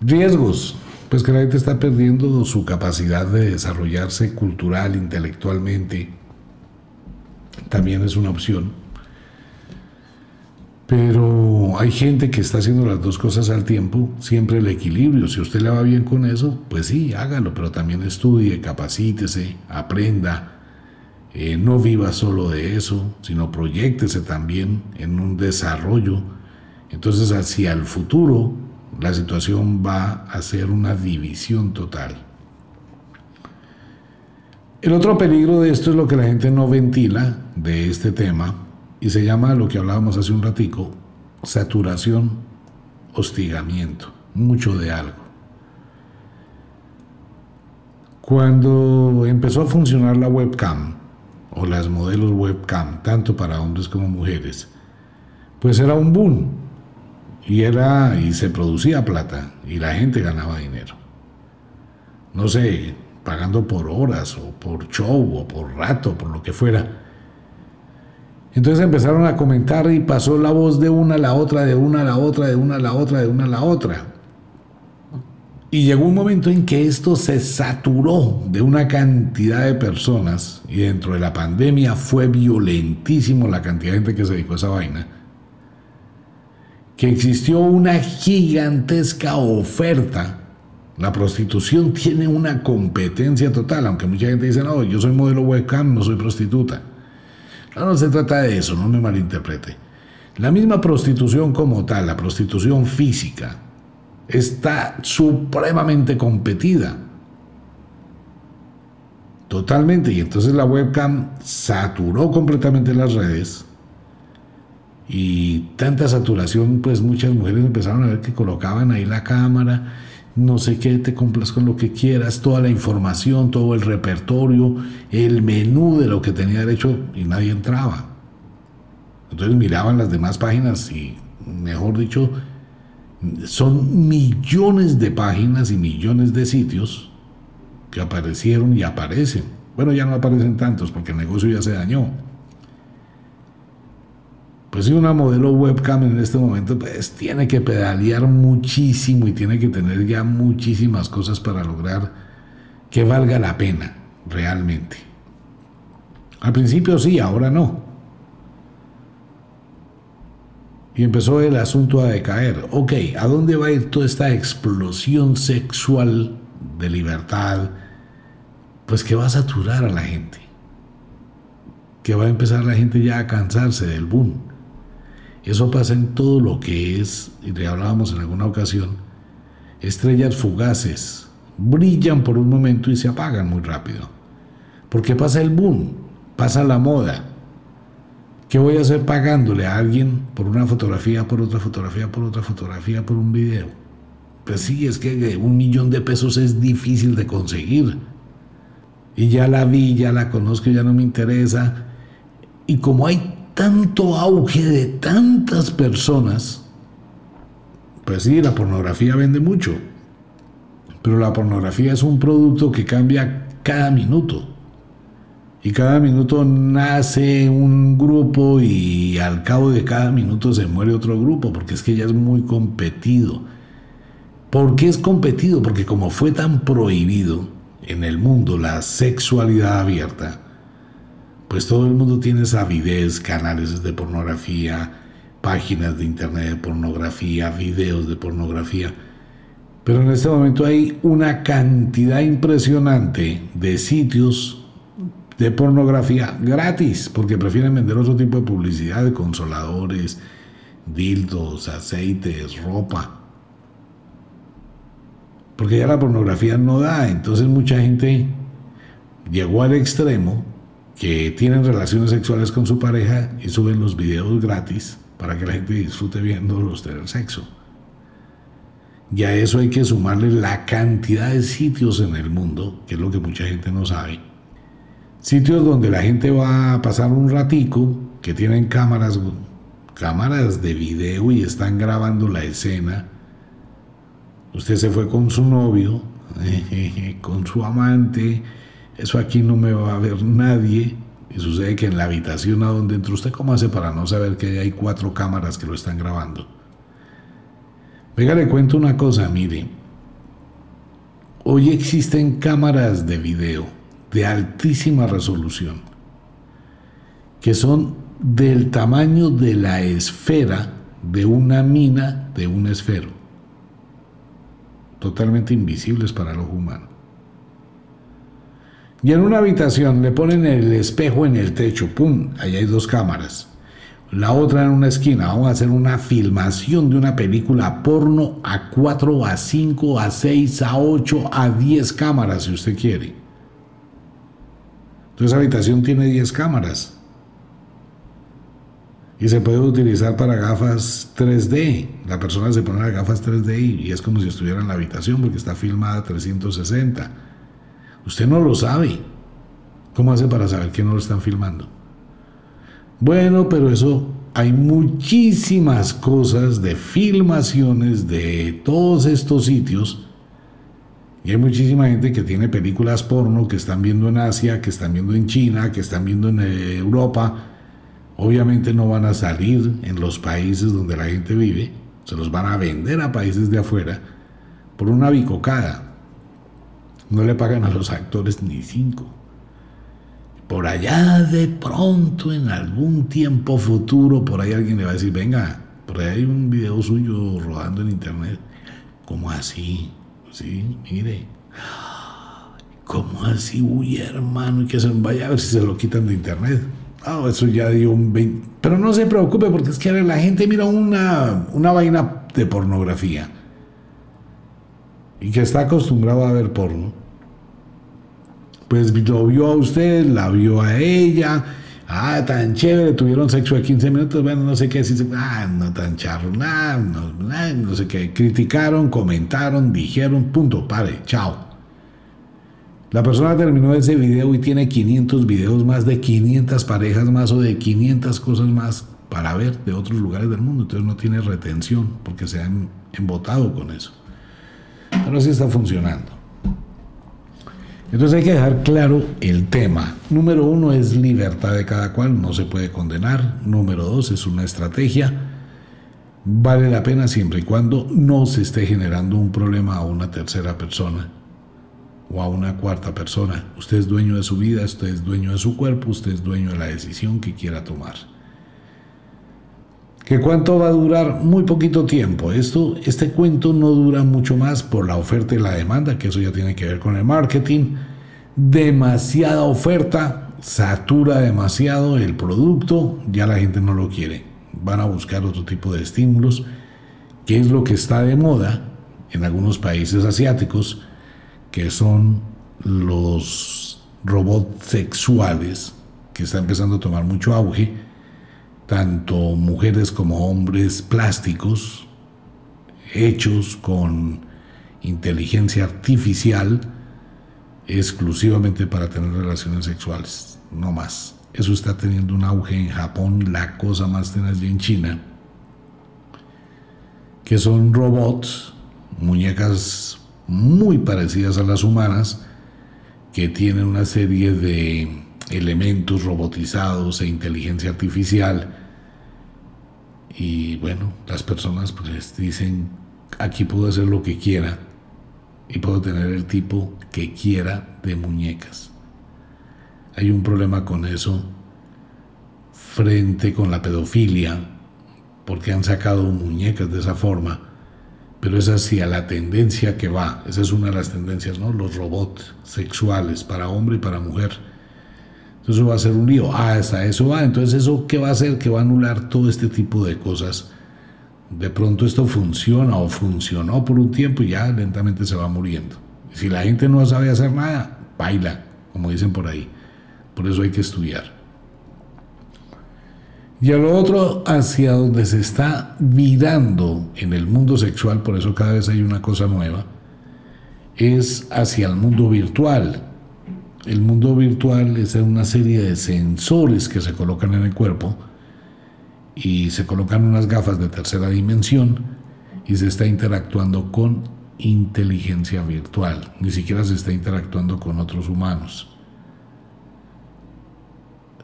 Riesgos pues que la gente está perdiendo su capacidad de desarrollarse cultural, intelectualmente, también es una opción. Pero hay gente que está haciendo las dos cosas al tiempo, siempre el equilibrio. Si usted le va bien con eso, pues sí, hágalo, pero también estudie, capacítese, aprenda. Eh, no viva solo de eso, sino proyectese también en un desarrollo. Entonces, hacia el futuro, la situación va a ser una división total. El otro peligro de esto es lo que la gente no ventila de este tema y se llama lo que hablábamos hace un ratico, saturación, hostigamiento, mucho de algo. Cuando empezó a funcionar la webcam o las modelos webcam, tanto para hombres como mujeres, pues era un boom y era y se producía plata y la gente ganaba dinero. No sé, pagando por horas o por show o por rato, por lo que fuera. Entonces empezaron a comentar y pasó la voz de una a la otra, de una a la otra, de una a la otra, de una a la otra. Y llegó un momento en que esto se saturó de una cantidad de personas y dentro de la pandemia fue violentísimo la cantidad de gente que se dedicó a esa vaina que existió una gigantesca oferta. La prostitución tiene una competencia total, aunque mucha gente dice, no, yo soy modelo webcam, no soy prostituta. No, no se trata de eso, no me malinterprete. La misma prostitución como tal, la prostitución física, está supremamente competida. Totalmente. Y entonces la webcam saturó completamente las redes y tanta saturación, pues muchas mujeres empezaron a ver que colocaban ahí la cámara, no sé qué, te compras con lo que quieras, toda la información, todo el repertorio, el menú de lo que tenía derecho y nadie entraba. Entonces miraban las demás páginas y, mejor dicho, son millones de páginas y millones de sitios que aparecieron y aparecen. Bueno, ya no aparecen tantos porque el negocio ya se dañó pues si una modelo webcam en este momento pues tiene que pedalear muchísimo y tiene que tener ya muchísimas cosas para lograr que valga la pena realmente. Al principio sí, ahora no. Y empezó el asunto a decaer. Ok, ¿a dónde va a ir toda esta explosión sexual de libertad? Pues que va a saturar a la gente. Que va a empezar la gente ya a cansarse del boom. Eso pasa en todo lo que es, y le hablábamos en alguna ocasión, estrellas fugaces. Brillan por un momento y se apagan muy rápido. Porque pasa el boom, pasa la moda. ¿Qué voy a hacer pagándole a alguien por una fotografía, por otra fotografía, por otra fotografía, por un video? Pues sí, es que un millón de pesos es difícil de conseguir. Y ya la vi, ya la conozco, ya no me interesa. Y como hay tanto auge de tantas personas, pues sí, la pornografía vende mucho, pero la pornografía es un producto que cambia cada minuto. Y cada minuto nace un grupo y al cabo de cada minuto se muere otro grupo, porque es que ya es muy competido. ¿Por qué es competido? Porque como fue tan prohibido en el mundo la sexualidad abierta, pues todo el mundo tiene avidez, canales de pornografía, páginas de internet de pornografía, videos de pornografía. Pero en este momento hay una cantidad impresionante de sitios de pornografía gratis, porque prefieren vender otro tipo de publicidad de consoladores, dildos, aceites, ropa. Porque ya la pornografía no da, entonces mucha gente llegó al extremo que tienen relaciones sexuales con su pareja y suben los videos gratis para que la gente disfrute viéndolos tener sexo. Y a eso hay que sumarle la cantidad de sitios en el mundo, que es lo que mucha gente no sabe. Sitios donde la gente va a pasar un ratico, que tienen cámaras, cámaras de video y están grabando la escena. Usted se fue con su novio, con su amante, eso aquí no me va a ver nadie. Y sucede que en la habitación a donde entra usted, ¿cómo hace para no saber que hay cuatro cámaras que lo están grabando? Venga, le cuento una cosa, mire. Hoy existen cámaras de video de altísima resolución que son del tamaño de la esfera de una mina de un esfero. Totalmente invisibles para el ojo humano. Y en una habitación le ponen el espejo en el techo, ¡pum! Ahí hay dos cámaras la otra en una esquina. Vamos a hacer una filmación de una película porno a 4, a 5, a 6, a 8, a 10 cámaras si usted quiere. Entonces esa habitación tiene 10 cámaras. Y se puede utilizar para gafas 3D. La persona se pone las gafas 3D y es como si estuviera en la habitación porque está filmada a 360. Usted no lo sabe. ¿Cómo hace para saber que no lo están filmando? Bueno, pero eso hay muchísimas cosas de filmaciones de todos estos sitios. Y hay muchísima gente que tiene películas porno que están viendo en Asia, que están viendo en China, que están viendo en eh, Europa. Obviamente no van a salir en los países donde la gente vive, se los van a vender a países de afuera por una bicocada. No le pagan a los actores ni cinco por allá de pronto, en algún tiempo futuro, por ahí alguien le va a decir, venga, por ahí hay un video suyo rodando en internet. ¿Cómo así? Sí, mire. ¿Cómo así, uy, hermano? Y que se vaya a ver si se lo quitan de internet. Ah, eso ya dio un 20. Pero no se preocupe, porque es que la gente mira una, una vaina de pornografía y que está acostumbrado a ver porno pues lo vio a usted, la vio a ella, ah, tan chévere, tuvieron sexo de 15 minutos, bueno, no sé qué, decir, ah, no tan charro, nada, no, no sé qué, criticaron, comentaron, dijeron, punto, pare, chao. La persona terminó ese video y tiene 500 videos más de 500 parejas más o de 500 cosas más para ver de otros lugares del mundo. Entonces no tiene retención porque se han embotado con eso. Pero sí está funcionando. Entonces hay que dejar claro el tema. Número uno es libertad de cada cual, no se puede condenar. Número dos es una estrategia. Vale la pena siempre y cuando no se esté generando un problema a una tercera persona o a una cuarta persona. Usted es dueño de su vida, usted es dueño de su cuerpo, usted es dueño de la decisión que quiera tomar. ¿Que cuánto va a durar? Muy poquito tiempo. Esto, este cuento no dura mucho más por la oferta y la demanda, que eso ya tiene que ver con el marketing. Demasiada oferta, satura demasiado el producto, ya la gente no lo quiere. Van a buscar otro tipo de estímulos, que es lo que está de moda en algunos países asiáticos, que son los robots sexuales, que está empezando a tomar mucho auge tanto mujeres como hombres plásticos, hechos con inteligencia artificial exclusivamente para tener relaciones sexuales, no más. Eso está teniendo un auge en Japón, la cosa más tenaz y en China, que son robots, muñecas muy parecidas a las humanas, que tienen una serie de elementos robotizados e inteligencia artificial. Y bueno, las personas pues dicen, aquí puedo hacer lo que quiera y puedo tener el tipo que quiera de muñecas. Hay un problema con eso frente con la pedofilia, porque han sacado muñecas de esa forma pero es hacia la tendencia que va. Esa es una de las tendencias, ¿no? Los robots sexuales para hombre y para mujer. Entonces va a ser un lío. Ah, hasta eso va. Entonces eso qué va a hacer? Que va a anular todo este tipo de cosas. De pronto esto funciona o funcionó por un tiempo y ya lentamente se va muriendo. Si la gente no sabe hacer nada, baila, como dicen por ahí. Por eso hay que estudiar. Y a lo otro, hacia donde se está virando en el mundo sexual, por eso cada vez hay una cosa nueva, es hacia el mundo virtual. El mundo virtual es una serie de sensores que se colocan en el cuerpo y se colocan unas gafas de tercera dimensión y se está interactuando con inteligencia virtual, ni siquiera se está interactuando con otros humanos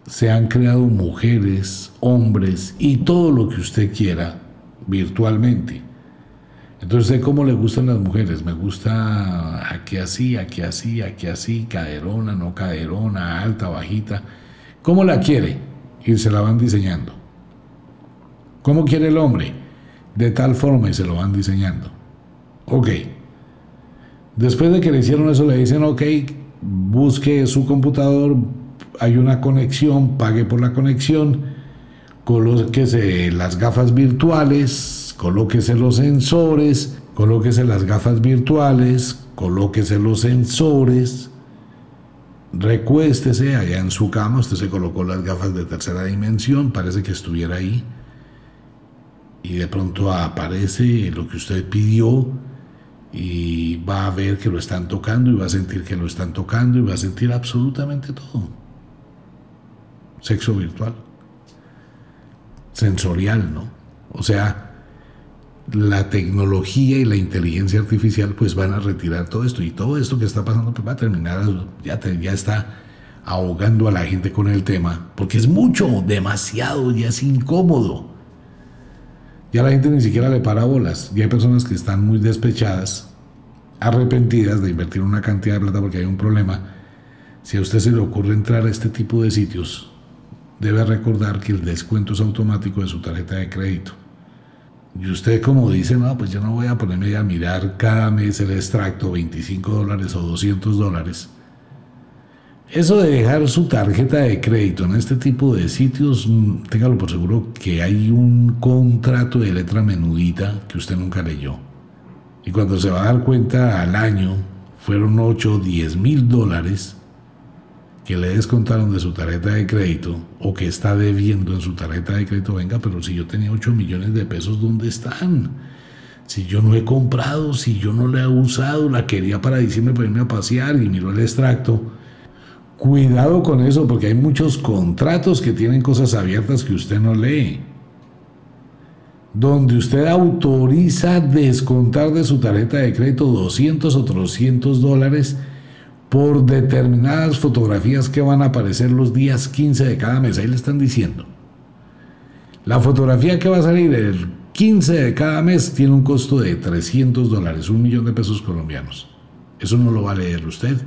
se han creado mujeres, hombres y todo lo que usted quiera virtualmente. Entonces, ¿cómo le gustan las mujeres? Me gusta aquí así, aquí así, aquí así, caderona, no caderona, alta, bajita. ¿Cómo la quiere? Y se la van diseñando. ¿Cómo quiere el hombre? De tal forma y se lo van diseñando. Ok. Después de que le hicieron eso, le dicen, ok, busque su computador, hay una conexión, pague por la conexión, colóquese las gafas virtuales, colóquese los sensores, colóquese las gafas virtuales, colóquese los sensores, recuéstese allá en su cama, usted se colocó las gafas de tercera dimensión, parece que estuviera ahí, y de pronto aparece lo que usted pidió, y va a ver que lo están tocando y va a sentir que lo están tocando y va a sentir absolutamente todo sexo virtual, sensorial, ¿no? O sea, la tecnología y la inteligencia artificial pues van a retirar todo esto y todo esto que está pasando pues va a terminar, ya, ya está ahogando a la gente con el tema, porque es mucho, demasiado, ya es incómodo. Ya la gente ni siquiera le para bolas. Y hay personas que están muy despechadas, arrepentidas de invertir una cantidad de plata porque hay un problema. Si a usted se le ocurre entrar a este tipo de sitios, debe recordar que el descuento es automático de su tarjeta de crédito. Y usted como dice, no, pues yo no voy a ponerme a mirar cada mes el extracto, 25 dólares o 200 dólares. Eso de dejar su tarjeta de crédito en este tipo de sitios, mm, téngalo por seguro que hay un contrato de letra menudita que usted nunca leyó. Y cuando se va a dar cuenta al año, fueron 8 o 10 mil dólares que le descontaron de su tarjeta de crédito o que está debiendo en su tarjeta de crédito, venga, pero si yo tenía 8 millones de pesos, ¿dónde están? Si yo no he comprado, si yo no la he usado, la quería para diciembre para irme a pasear y miró el extracto. Cuidado con eso porque hay muchos contratos que tienen cosas abiertas que usted no lee. Donde usted autoriza descontar de su tarjeta de crédito 200 o 300 dólares por determinadas fotografías que van a aparecer los días 15 de cada mes. Ahí le están diciendo. La fotografía que va a salir el 15 de cada mes tiene un costo de 300 dólares, un millón de pesos colombianos. Eso no lo va a leer usted.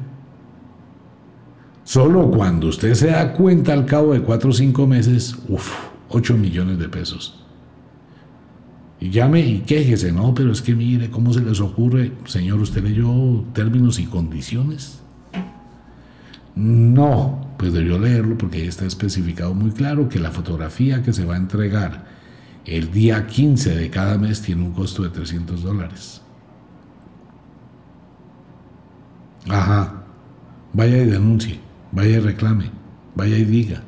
Solo cuando usted se da cuenta al cabo de 4 o 5 meses, uff, 8 millones de pesos. Y llame y quéjese, no, pero es que mire, ¿cómo se les ocurre? Señor, ¿usted leyó términos y condiciones? No, pues debió leerlo porque ahí está especificado muy claro que la fotografía que se va a entregar el día 15 de cada mes tiene un costo de 300 dólares. Ajá, vaya y denuncie, vaya y reclame, vaya y diga.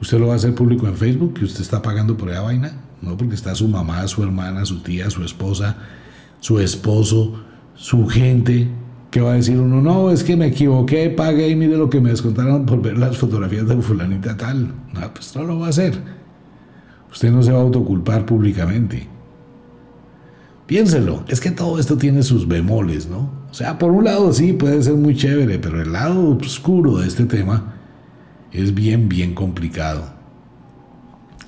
¿Usted lo va a hacer público en Facebook que usted está pagando por esa vaina? No, porque está su mamá, su hermana, su tía, su esposa, su esposo, su gente ¿Qué va a decir uno? No, es que me equivoqué, pagué y mire lo que me descontaron por ver las fotografías de fulanita tal. No, pues no lo va a hacer. Usted no se va a autoculpar públicamente. Piénselo, es que todo esto tiene sus bemoles, ¿no? O sea, por un lado sí puede ser muy chévere, pero el lado oscuro de este tema es bien, bien complicado.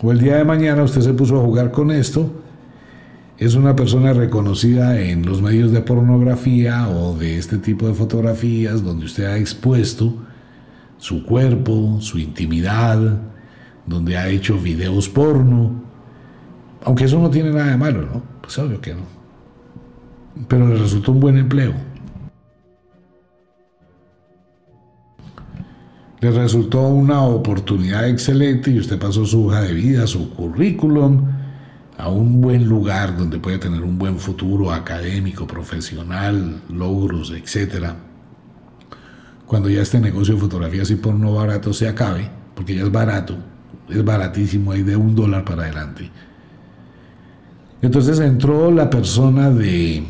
O el día de mañana usted se puso a jugar con esto es una persona reconocida en los medios de pornografía o de este tipo de fotografías donde usted ha expuesto su cuerpo, su intimidad, donde ha hecho videos porno. Aunque eso no tiene nada de malo, ¿no? Pues obvio que no. pero le resultó un buen empleo. Le resultó una oportunidad excelente y usted pasó su hoja de vida, su currículum, a un buen lugar donde puede tener un buen futuro académico, profesional, logros, etc. Cuando ya este negocio de fotografías y porno barato se acabe, porque ya es barato, es baratísimo, hay de un dólar para adelante. Entonces entró la persona de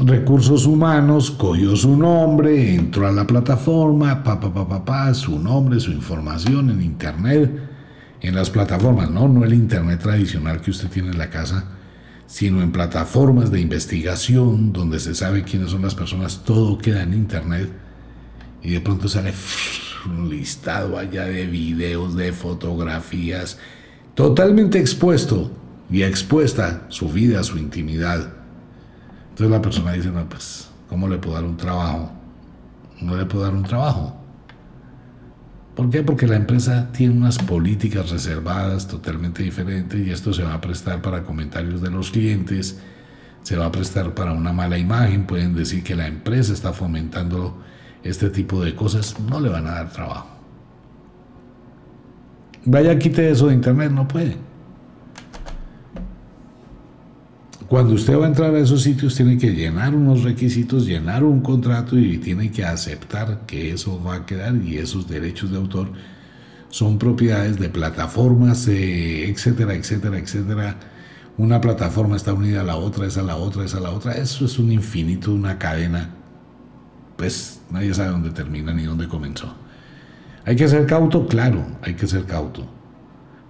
recursos humanos, cogió su nombre, entró a la plataforma, pa, pa, pa, pa, su nombre, su información en internet en las plataformas, ¿no? No el Internet tradicional que usted tiene en la casa, sino en plataformas de investigación donde se sabe quiénes son las personas, todo queda en Internet y de pronto sale un listado allá de videos, de fotografías, totalmente expuesto y expuesta su vida, su intimidad. Entonces la persona dice, no, pues, ¿cómo le puedo dar un trabajo? No le puedo dar un trabajo. ¿Por qué? Porque la empresa tiene unas políticas reservadas totalmente diferentes y esto se va a prestar para comentarios de los clientes, se va a prestar para una mala imagen, pueden decir que la empresa está fomentando este tipo de cosas, no le van a dar trabajo. Vaya, quite eso de internet, no puede. Cuando usted va a entrar a esos sitios tiene que llenar unos requisitos, llenar un contrato y tiene que aceptar que eso va a quedar y esos derechos de autor son propiedades de plataformas, eh, etcétera, etcétera, etcétera. Una plataforma está unida a la otra, es a la otra, es a la otra. Eso es un infinito, una cadena. Pues nadie sabe dónde termina ni dónde comenzó. Hay que ser cauto, claro, hay que ser cauto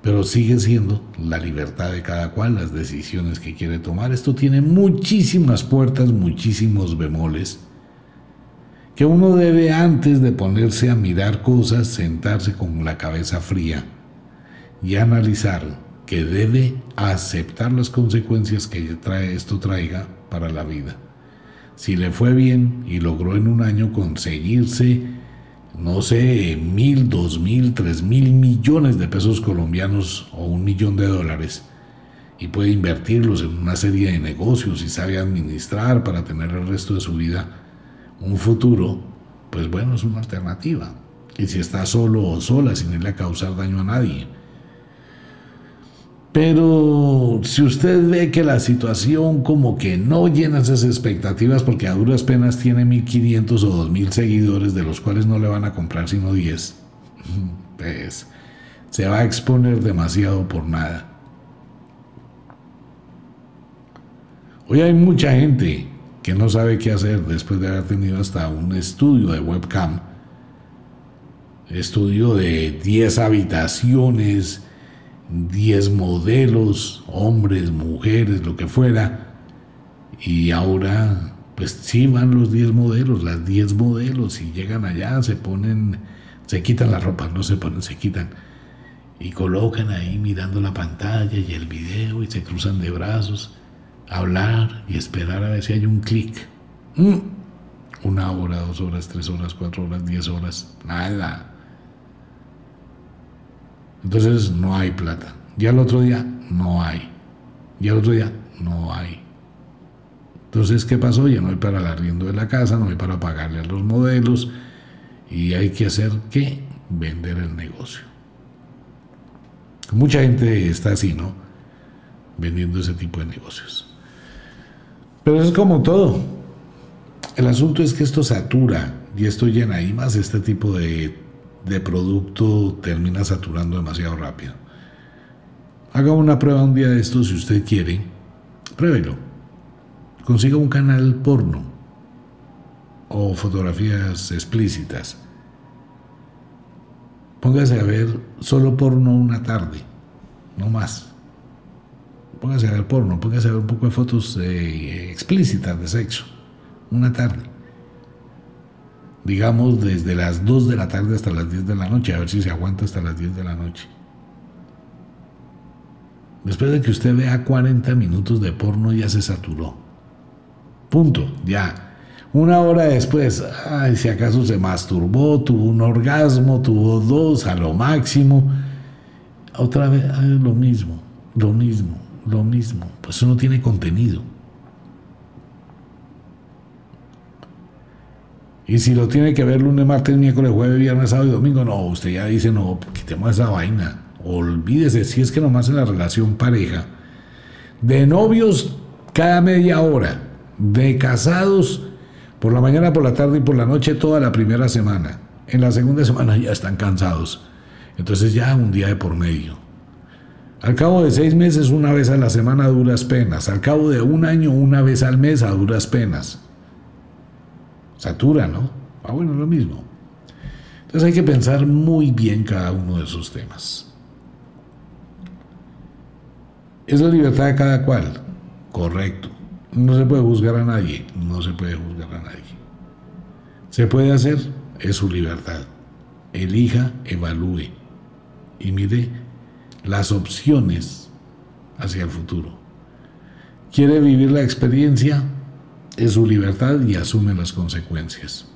pero sigue siendo la libertad de cada cual, las decisiones que quiere tomar. Esto tiene muchísimas puertas, muchísimos bemoles, que uno debe antes de ponerse a mirar cosas, sentarse con la cabeza fría y analizar que debe aceptar las consecuencias que esto traiga para la vida. Si le fue bien y logró en un año conseguirse no sé, mil, dos mil, tres mil millones de pesos colombianos o un millón de dólares y puede invertirlos en una serie de negocios y sabe administrar para tener el resto de su vida un futuro, pues bueno, es una alternativa. Y si está solo o sola sin irle a causar daño a nadie. Pero si usted ve que la situación como que no llena esas expectativas porque a duras penas tiene 1500 o 2000 seguidores de los cuales no le van a comprar sino 10, pues se va a exponer demasiado por nada. Hoy hay mucha gente que no sabe qué hacer después de haber tenido hasta un estudio de webcam, estudio de 10 habitaciones, 10 modelos, hombres, mujeres, lo que fuera, y ahora pues sí van los 10 modelos, las 10 modelos, y llegan allá, se ponen, se quitan la ropa, no se ponen, se quitan, y colocan ahí mirando la pantalla y el video y se cruzan de brazos, hablar y esperar a ver si hay un clic. Mm. Una hora, dos horas, tres horas, cuatro horas, diez horas, nada. Entonces no hay plata. Ya el otro día no hay. Ya el otro día no hay. Entonces, ¿qué pasó? Ya no hay para el arriendo de la casa, no hay para pagarle a los modelos y hay que hacer qué? Vender el negocio. Mucha gente está así, ¿no? Vendiendo ese tipo de negocios. Pero es como todo. El asunto es que esto satura y esto llena y más este tipo de de producto termina saturando demasiado rápido. Haga una prueba un día de esto si usted quiere. Pruébelo. Consiga un canal porno o fotografías explícitas. Póngase a ver solo porno una tarde, no más. Póngase a ver porno, póngase a ver un poco de fotos eh, explícitas de sexo, una tarde digamos desde las 2 de la tarde hasta las 10 de la noche, a ver si se aguanta hasta las 10 de la noche. Después de que usted vea 40 minutos de porno ya se saturó. Punto, ya. Una hora después, si acaso se masturbó, tuvo un orgasmo, tuvo dos a lo máximo. Otra vez, lo mismo, lo mismo, lo mismo. Pues eso no tiene contenido. Y si lo tiene que ver lunes, martes, miércoles, jueves, viernes, sábado y domingo, no, usted ya dice, no, quitemos esa vaina. Olvídese, si es que nomás en la relación pareja, de novios cada media hora, de casados por la mañana, por la tarde y por la noche toda la primera semana. En la segunda semana ya están cansados. Entonces ya un día de por medio. Al cabo de seis meses, una vez a la semana duras penas. Al cabo de un año, una vez al mes a duras penas. Satura, ¿no? Ah, bueno, lo mismo. Entonces hay que pensar muy bien cada uno de esos temas. Es la libertad de cada cual. Correcto. No se puede juzgar a nadie. No se puede juzgar a nadie. Se puede hacer. Es su libertad. Elija, evalúe. Y mire las opciones hacia el futuro. ¿Quiere vivir la experiencia? Es su libertad y asume las consecuencias.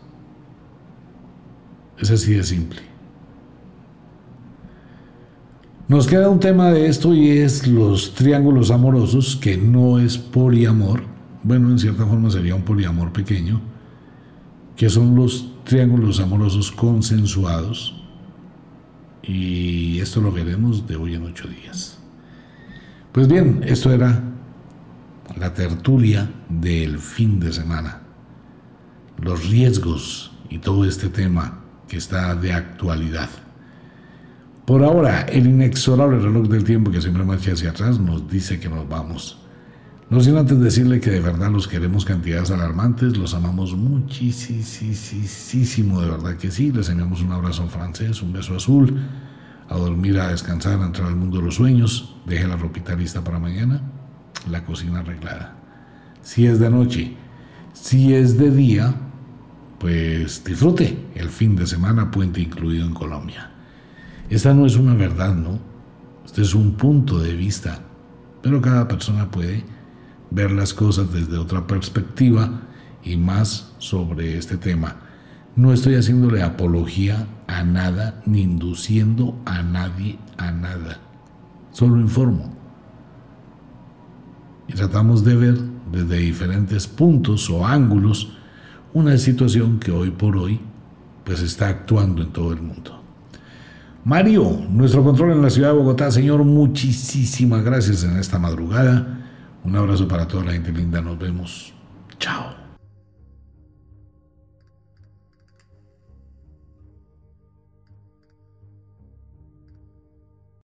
Es así de simple. Nos queda un tema de esto y es los triángulos amorosos, que no es poliamor. Bueno, en cierta forma sería un poliamor pequeño, que son los triángulos amorosos consensuados y esto lo veremos de hoy en ocho días. Pues bien, esto era la tertulia del fin de semana. Los riesgos y todo este tema que está de actualidad. Por ahora, el inexorable reloj del tiempo que siempre marcha hacia atrás nos dice que nos vamos. No sin antes decirle que de verdad los queremos cantidades alarmantes, los amamos muchísimo, de verdad que sí. Les enviamos un abrazo francés, un beso azul, a dormir, a descansar, a entrar al mundo de los sueños. Deje la ropita lista para mañana, la cocina arreglada. Si es de noche, si es de día, pues disfrute el fin de semana, puente incluido en Colombia. Esta no es una verdad, ¿no? Este es un punto de vista, pero cada persona puede ver las cosas desde otra perspectiva y más sobre este tema. No estoy haciéndole apología a nada ni induciendo a nadie a nada. Solo informo. Y tratamos de ver desde diferentes puntos o ángulos una situación que hoy por hoy pues está actuando en todo el mundo. Mario, nuestro control en la ciudad de Bogotá, señor, muchísimas gracias en esta madrugada. Un abrazo para toda la gente linda. Nos vemos. Chao.